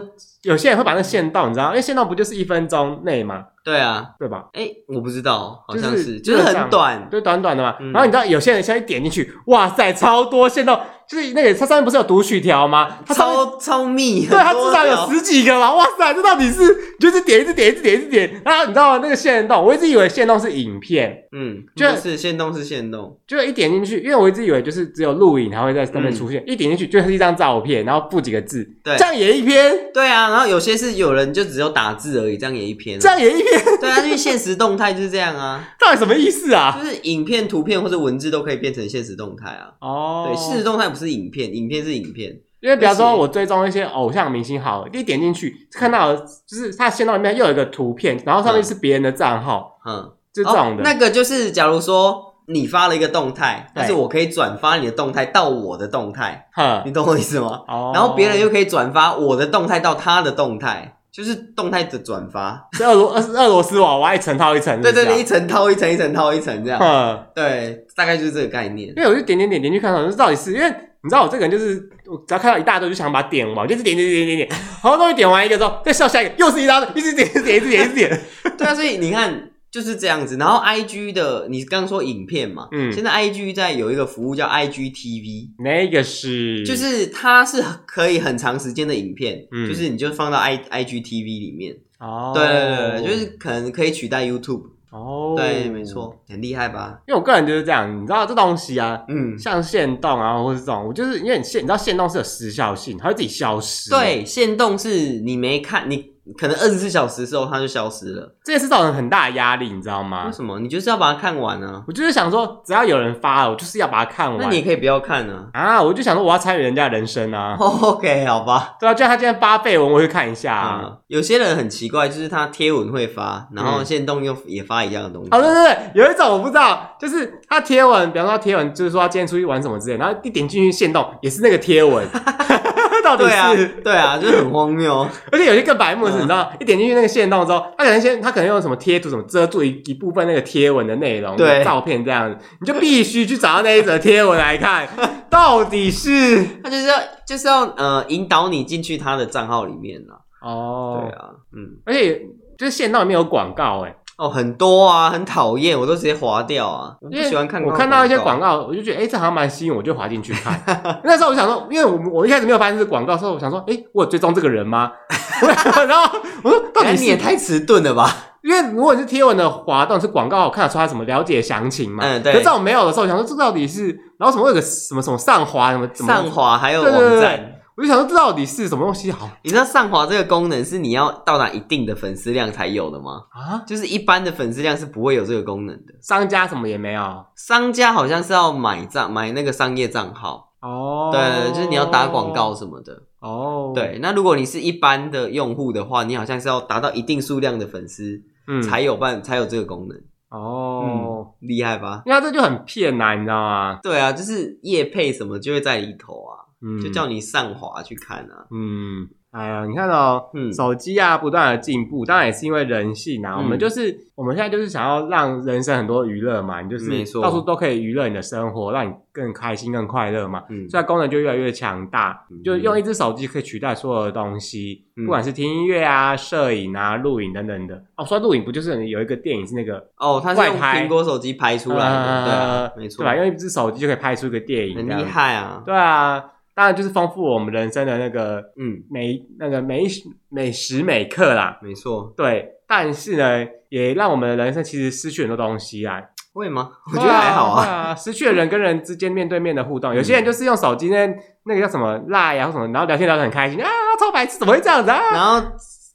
有些人会把那线动，你知道，因为限动不就是一分钟内吗？对啊，对吧？哎，我不知道，好像是，就是很短，就短短的嘛。然后你知道，有些人现在一点进去，哇塞，超多线动。就是那个，它上面不是有读取条吗？它超超密，对，它至少有十几个吧！哇塞，这到底是就是点一直点一直点一直点，然后你知道吗？那个线动，我一直以为线动是影片，嗯，就是线动是线动，就一点进去，因为我一直以为就是只有录影才会在上面出现，一点进去就是一张照片，然后附几个字，对，这样也一篇，对啊，然后有些是有人就只有打字而已，这样也一篇，这样也一篇，对啊，因为现实动态就是这样啊，到底什么意思啊？就是影片、图片或者文字都可以变成现实动态啊，哦，对，现实动态不是影片，影片。是影片，因为比方说，我追踪一些偶像明星，好，一点进去看到就是他限动里面又有一个图片，然后上面是别人的账号，嗯，就这种的。那个就是，假如说你发了一个动态，但是我可以转发你的动态到我的动态，哼，你懂我意思吗？哦，然后别人又可以转发我的动态到他的动态，就是动态的转发，是俄罗俄罗斯娃娃一层套一层，对对对，一层套一层，一层套一层这样，嗯，对，大概就是这个概念。因为我就点点点点去看，好像到底是因为。你知道我这个人就是，我只要看到一大堆就想把它点完，就是点点点点点点，好多东西点完一个之后，再笑下一个，又是一大堆，一直点一直点一直点一直点。对啊，所以你看，就是这样子。然后 I G 的，你刚刚说影片嘛，嗯，现在 I G 在有一个服务叫 I G T V，那个是，就是它是可以很长时间的影片，嗯，就是你就放到 I I G T V 里面，哦，对对对，就是可能可以取代 YouTube。哦，对，没错，很厉害吧？因为我个人就是这样，你知道这东西啊，嗯，像限动啊，或是这种，我就是因为你限，你知道限动是有时效性，它会自己消失。对，限动是你没看你。可能二十四小时之后它就消失了，这也是造成很大的压力，你知道吗？为什么？你就是要把它看完呢？我就是想说，只要有人发了，我就是要把它看完。那你可以不要看呢？啊，我就想说我要参与人家的人生啊。OK，好吧。对啊，就像他今天发废文，我会看一下啊。嗯，有些人很奇怪，就是他贴文会发，然后现动又也发一样的东西。哦，对对对，有一种我不知道，就是他贴文，比方说他贴文，就是说他今天出去玩什么之类，然后一点进去限动也是那个贴文。到底是对啊，对啊，就是很荒谬。而且有些更白目的是，你知道，一点进去那个线动之后，他可能先，他可能用什么贴图什么遮住一一部分那个贴文的内容，对，照片这样子，你就必须去找到那一则贴文来看，到底是他就是要就是要呃引导你进去他的账号里面了。哦，对啊，嗯，而且就是线道里面有广告，哎。哦，很多啊，很讨厌，我都直接划掉啊。我不喜欢看。我看到一些广告，我就觉得，哎、欸，这好像蛮吸引我，就划进去看。那时候我想说，因为我我一开始没有发现是广告，所以我想说，哎、欸，我有追踪这个人吗？然后我说，到底你也太迟钝了吧？因为如果你是贴文的滑动是广告，我看得出来什么了解详情嘛。嗯，对。可是这种没有的时候，我想说这到底是，然后什么有个什么什么上滑什么怎么上滑还有网站。我就想说，这到底是什么东西好？你知道上滑这个功能是你要到达一定的粉丝量才有的吗？啊，就是一般的粉丝量是不会有这个功能的。商家什么也没有，商家好像是要买账买那个商业账号哦。对，就是你要打广告什么的哦。对，那如果你是一般的用户的话，你好像是要达到一定数量的粉丝，嗯，才有办才有这个功能哦。厉害吧？因为这就很骗呐，你知道吗？对啊，就是叶配什么就会在里头啊。嗯，就叫你上滑去看啊。嗯，哎呀，你看哦，嗯，手机啊不断的进步，当然也是因为人性啊。嗯、我们就是我们现在就是想要让人生很多娱乐嘛，你就是到处都可以娱乐你的生活，让你更开心、更快乐嘛。嗯，所以功能就越来越强大，嗯、就用一只手机可以取代所有的东西，嗯、不管是听音乐啊、摄影啊、录影等等的。哦，说录影不就是有一个电影是那个哦，它是用苹果手机拍出来的，呃、对啊，没错，对吧？用一只手机就可以拍出一个电影，很厉害啊。对啊。当然就是丰富我们人生的那个，嗯，每那个每每时每刻啦，没错，对。但是呢，也让我们的人生其实失去很多东西啊。会吗？我觉得还好啊。啊失去了人跟人之间面对面的互动。有些人就是用手机那那个叫什么赖呀，或什么，然后聊天聊得很开心啊，超白痴，怎么会这样子啊？然后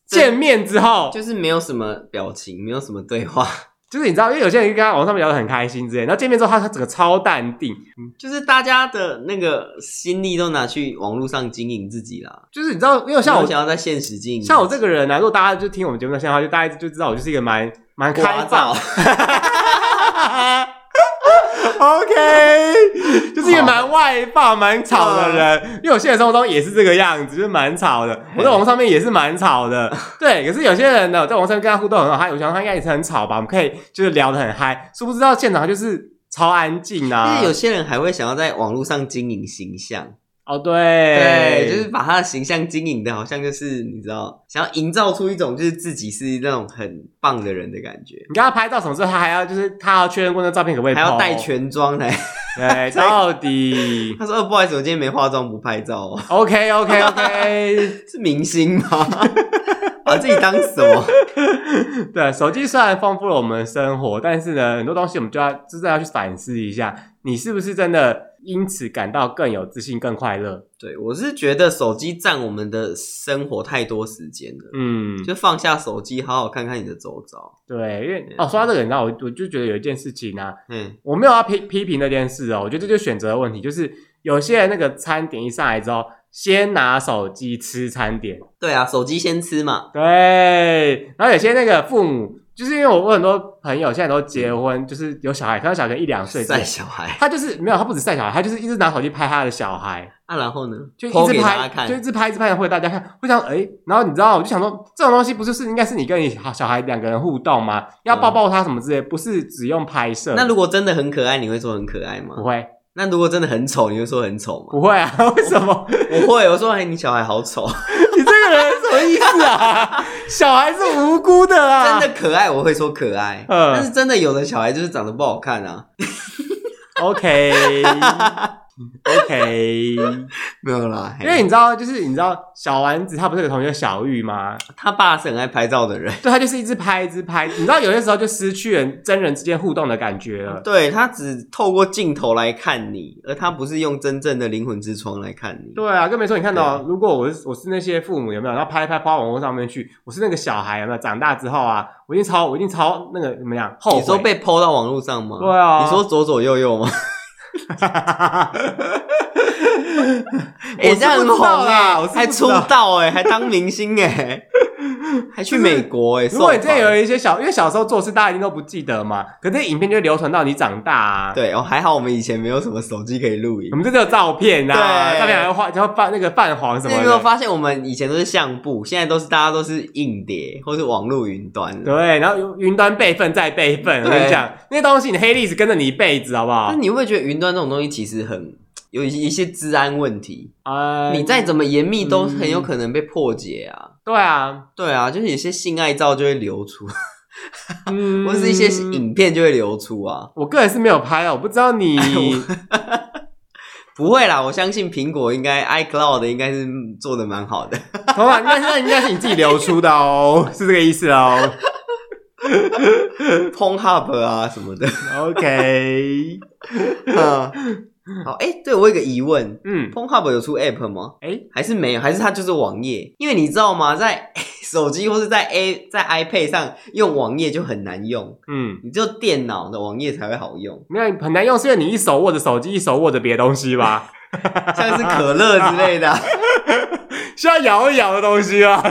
见面之后就是没有什么表情，没有什么对话。就是你知道，因为有些人跟他网上面聊得很开心之类，然后见面之后他他整个超淡定，就是大家的那个心力都拿去网络上经营自己啦。就是你知道，因为像我想要在现实经营，像我这个人呢、啊，如果大家就听我们节目的话，就大家就知道我就是一个蛮蛮开放。OK，就是一个蛮外放、蛮吵的人，因为我现实生活中也是这个样子，就是蛮吵的。我在网上面也是蛮吵的，对。可是有些人呢，在网上跟他互动很好，他有时候他应该也是很吵吧？我们可以就是聊得很嗨，殊不知道现场就是超安静啊。因为有些人还会想要在网络上经营形象。哦，对，对，就是把他的形象经营的，好像就是你知道，想要营造出一种就是自己是那种很棒的人的感觉。你跟他拍照什么时候，他还要就是他要确认过那照片可不可以，还要带全妆来。对，到底 他说：“哦，不好意思，我今天没化妆，不拍照。” OK，OK，OK，是明星吗？把自己当什么？对，手机虽然丰富了我们的生活，但是呢，很多东西我们就要真的要去反思一下，你是不是真的？因此感到更有自信、更快乐。对，我是觉得手机占我们的生活太多时间了。嗯，就放下手机，好好看看你的周遭。对，因为对哦，说到这个，你知道，我我就觉得有一件事情呢、啊，嗯，我没有要批批评那件事哦，我觉得这就选择的问题，就是有些人那个餐点一上来之后，先拿手机吃餐点。对啊，手机先吃嘛。对，然后有些那个父母。就是因为我我很多朋友现在都结婚，嗯、就是有小孩，可能小孩一两岁晒小孩，他就是没有，他不止晒小孩，他就是一直拿手机拍他的小孩。啊，然后呢，就一直拍，就一直拍，一直拍，会给大家看。我想，哎、欸，然后你知道，我就想说，这种东西不就是应该是你跟你小孩两个人互动吗？要抱抱他什么之类，不是只用拍摄。那如果真的很可爱，你会说很可爱吗？不会。那如果真的很丑，你会说很丑吗？不会啊，为什么？我会，我说，哎，你小孩好丑。你这个人。什么意思啊？小孩是无辜的啊！真的可爱，我会说可爱。嗯，但是真的有的小孩就是长得不好看啊。OK。OK，没有啦，因为你知道，就是你知道小丸子他不是有个同学小玉吗？他爸是很爱拍照的人，对，他就是一直拍一直拍。你知道有些时候就失去人真人之间互动的感觉了。对，他只透过镜头来看你，而他不是用真正的灵魂之窗来看你。对啊，更没错。你看到，如果我是我是那些父母有没有？然后拍一拍发网络上面去，我是那个小孩有没有？长大之后啊，我一定超我一定超那个怎么样？后你说被 po 到网络上吗？对啊，你说左左右右吗？哈哈哈哈哈！哎，这样很红啊，还出道哎，还当明星哎，还去美国哎。如果你这有一些小，因为小时候做事大家一定都不记得嘛，可是影片就会流传到你长大啊。对哦，还好我们以前没有什么手机可以录影，我们就只有照片呐，照片还要画，然后泛那个泛黄什么的。你有没有发现我们以前都是相簿，现在都是大家都是硬碟或是网络云端。对，然后云端备份再备份。我跟你讲，那些东西你黑历史跟着你一辈子，好不好？那你会不会觉得云端这种东西其实很？有一些治安问题啊，你再怎么严密都很有可能被破解啊。对啊，对啊，就是有些性爱照就会流出，或是一些影片就会流出啊。我个人是没有拍啊，我不知道你 不会啦。我相信苹果应该 iCloud 应该是做的蛮好的。好吧，那那应该是你自己流出的哦，是这个意思哦。Pornhub 啊什么的，OK，嗯。好，哎、欸，对我有个疑问，嗯，Pornhub 有出 App 吗？哎、欸，还是没有？还是它就是网页？因为你知道吗，在 手机或是在 A 在 iPad 上用网页就很难用，嗯，你只有电脑的网页才会好用。没有很难用，是因为你一手握着手机，一手握着别的东西吧？像是可乐之类的，需要摇一摇的东西啊？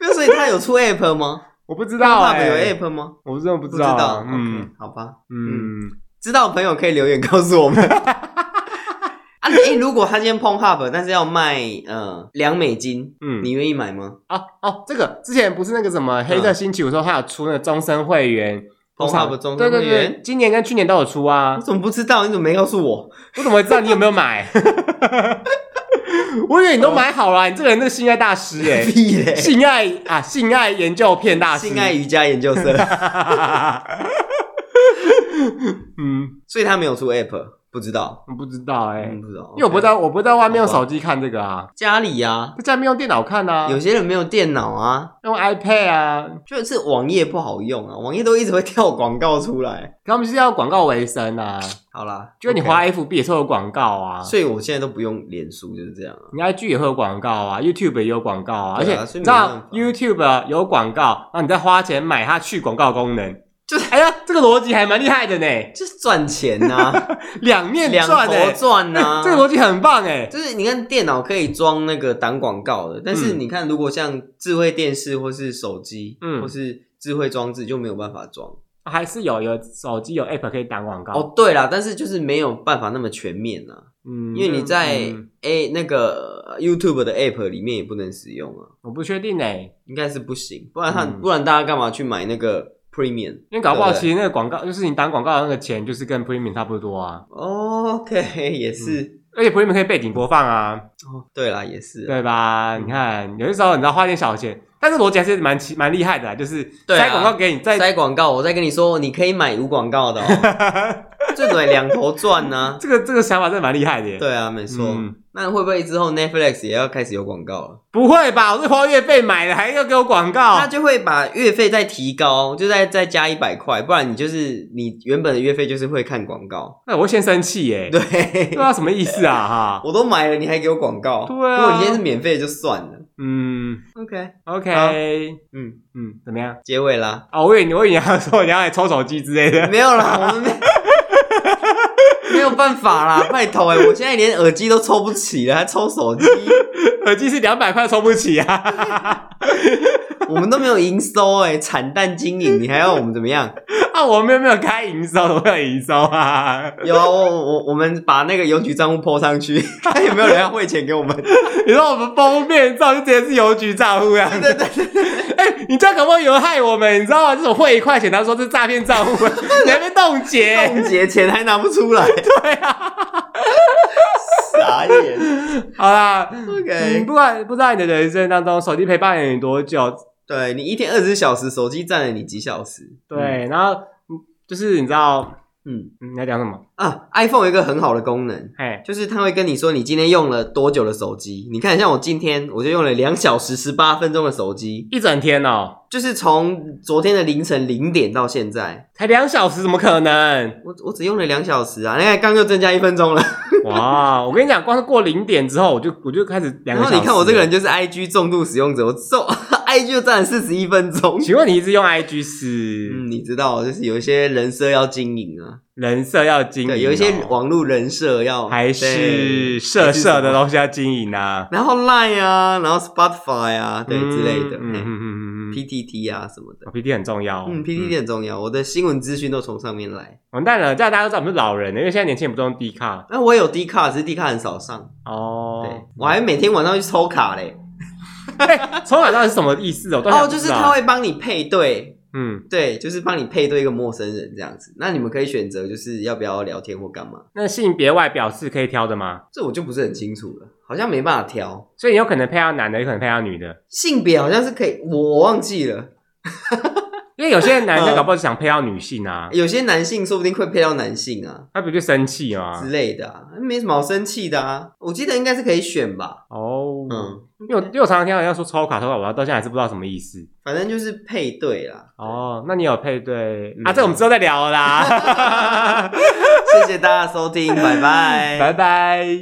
那所以它有出 App 吗？我不知道、欸，Pornhub 有 App 吗？我真的不知道。不知道嗯，okay, 好吧，嗯。嗯知道的朋友可以留言告诉我们 啊！诶，如果他今天 Pornhub，但是要卖呃两美金，嗯，你愿意买吗？哦哦，这个之前不是那个什么黑色星期五说他有出那个终身会员 Pornhub 终身会员，对对对，今年跟去年都有出啊！我怎么不知道？你怎么没告诉我？我怎么会知道你有没有买？我以为你都买好了，你这个人那个性爱大师哎！性爱啊，性爱研究片大师，性爱瑜伽研究生。嗯，所以他没有出 app，不知道，不知道哎、欸，不知道，因为我不知道，我不知道外面用手机看这个啊，家里呀、啊，在家里面用电脑看啊，有些人没有电脑啊，用 iPad 啊，就是网页不好用啊，网页都一直会跳广告出来，他们是要广告为生啊。好啦，就你花 FB 也会有广告啊，所以我现在都不用脸书，就是这样啊。你 IG 也会有广告啊，YouTube 也有广告啊，而且你知道 YouTube 有广告，那你再花钱买它去广告功能。就是，哎呀，这个逻辑还蛮厉害的呢，就是赚钱呐、啊，两面两头赚呐、啊，这个逻辑很棒哎。就是你看电脑可以装那个挡广告的，但是你看如果像智慧电视或是手机，嗯，或是智慧装置就没有办法装，还是有有手机有 app 可以挡广告。哦。对啦，但是就是没有办法那么全面呐，嗯，因为你在 A 那个 YouTube 的 app 里面也不能使用啊，我不确定哎，应该是不行，不然他不然大家干嘛去买那个？Premium，因为搞不好其实那个广告就是你打广告的那个钱，就是跟 Premium 差不多啊。OK，也是，嗯、而且 Premium 可以背景播放啊。哦，对啦，也是，对吧？嗯、你看，有些时候你知道花点小钱，但是逻辑还是蛮奇蛮厉害的啦，就是塞广告给你，再塞广告，我再跟你说，你可以买无广告的哦。这对，两头赚呢。这个这个想法真的蛮厉害的耶。对啊，没错。嗯那会不会之后 Netflix 也要开始有广告了？不会吧，我是花月费买的，还要给我广告？他就会把月费再提高，就再再加一百块，不然你就是你原本的月费就是会看广告。那我会先生气耶。对，不知道什么意思啊？哈，我都买了，你还给我广告？对啊，如果你今天是免费就算了。嗯，OK OK，嗯嗯，怎么样？结尾啦？哦，我以为你，我以为你要说你要来抽手机之类的。没有啦，我们没。没有办法啦，拜托哎，我现在连耳机都抽不起了，还抽手机？耳机是两百块，抽不起啊！我们都没有营收哎，惨淡经营，你还要我们怎么样？啊，我们又没有开营收，怎么有营收啊？有啊，我我我们把那个邮局账户 po 上去，看有没有人要汇钱给我们？你说我们封面照就直接是邮局账户呀？对对对对。哎、欸，你这样可不可以有人害我们？你知道吗？这种汇一块钱，他说是诈骗账户，你还被冻结，冻结钱还拿不出来。对啊，傻傻眼。好啦，OK，不管不知道你的人生当中，手机陪伴了你多久？对，你一天二十四小时，手机占了你几小时？对，然后就是你知道。嗯，你要讲什么啊？iPhone 有一个很好的功能，哎就是它会跟你说你今天用了多久的手机。你看，像我今天我就用了两小时十八分钟的手机，一整天哦。就是从昨天的凌晨零点到现在，才两小时，怎么可能？我我只用了两小时啊！你看，刚又增加一分钟了。哇，我跟你讲，光是过零点之后，我就我就开始两个小时。然后你看我这个人就是 IG 重度使用者，我重 IG 就占了四十一分钟。请问你一直用 IG 是？嗯，你知道，就是有一些人设要经营啊。人设要经营，对，有一些网络人设要，还是色色的东西要经营啊。然后 Line 啊，然后 Spotify 啊，对之类的，嗯嗯嗯嗯，PTT 啊什么的，PTT 很重要，嗯，PTT 很重要，我的新闻资讯都从上面来。完蛋了，这样大家都知道我们是老人了，因为现在年轻人不都用 D 卡，那我有 D 卡，只是 D 卡很少上。哦，对，我还每天晚上去抽卡嘞。抽卡到底是什么意思哦？哦，就是他会帮你配对。嗯，对，就是帮你配对一个陌生人这样子。那你们可以选择，就是要不要聊天或干嘛？那性别外表是可以挑的吗？这我就不是很清楚了，好像没办法挑。所以你有可能配到男的，有可能配到女的。性别好像是可以，我忘记了。因为有些男生搞不好想配到女性啊，有些男性说不定会配到男性啊，他不就生气吗？之类的，啊，没什么好生气的啊。我记得应该是可以选吧。哦，嗯，因为因为我常常听到人家说抽卡抽卡，我到现在还是不知道什么意思。反正就是配对啦。哦，那你有配对啊？这我们之后再聊啦。谢谢大家收听，拜拜，拜拜。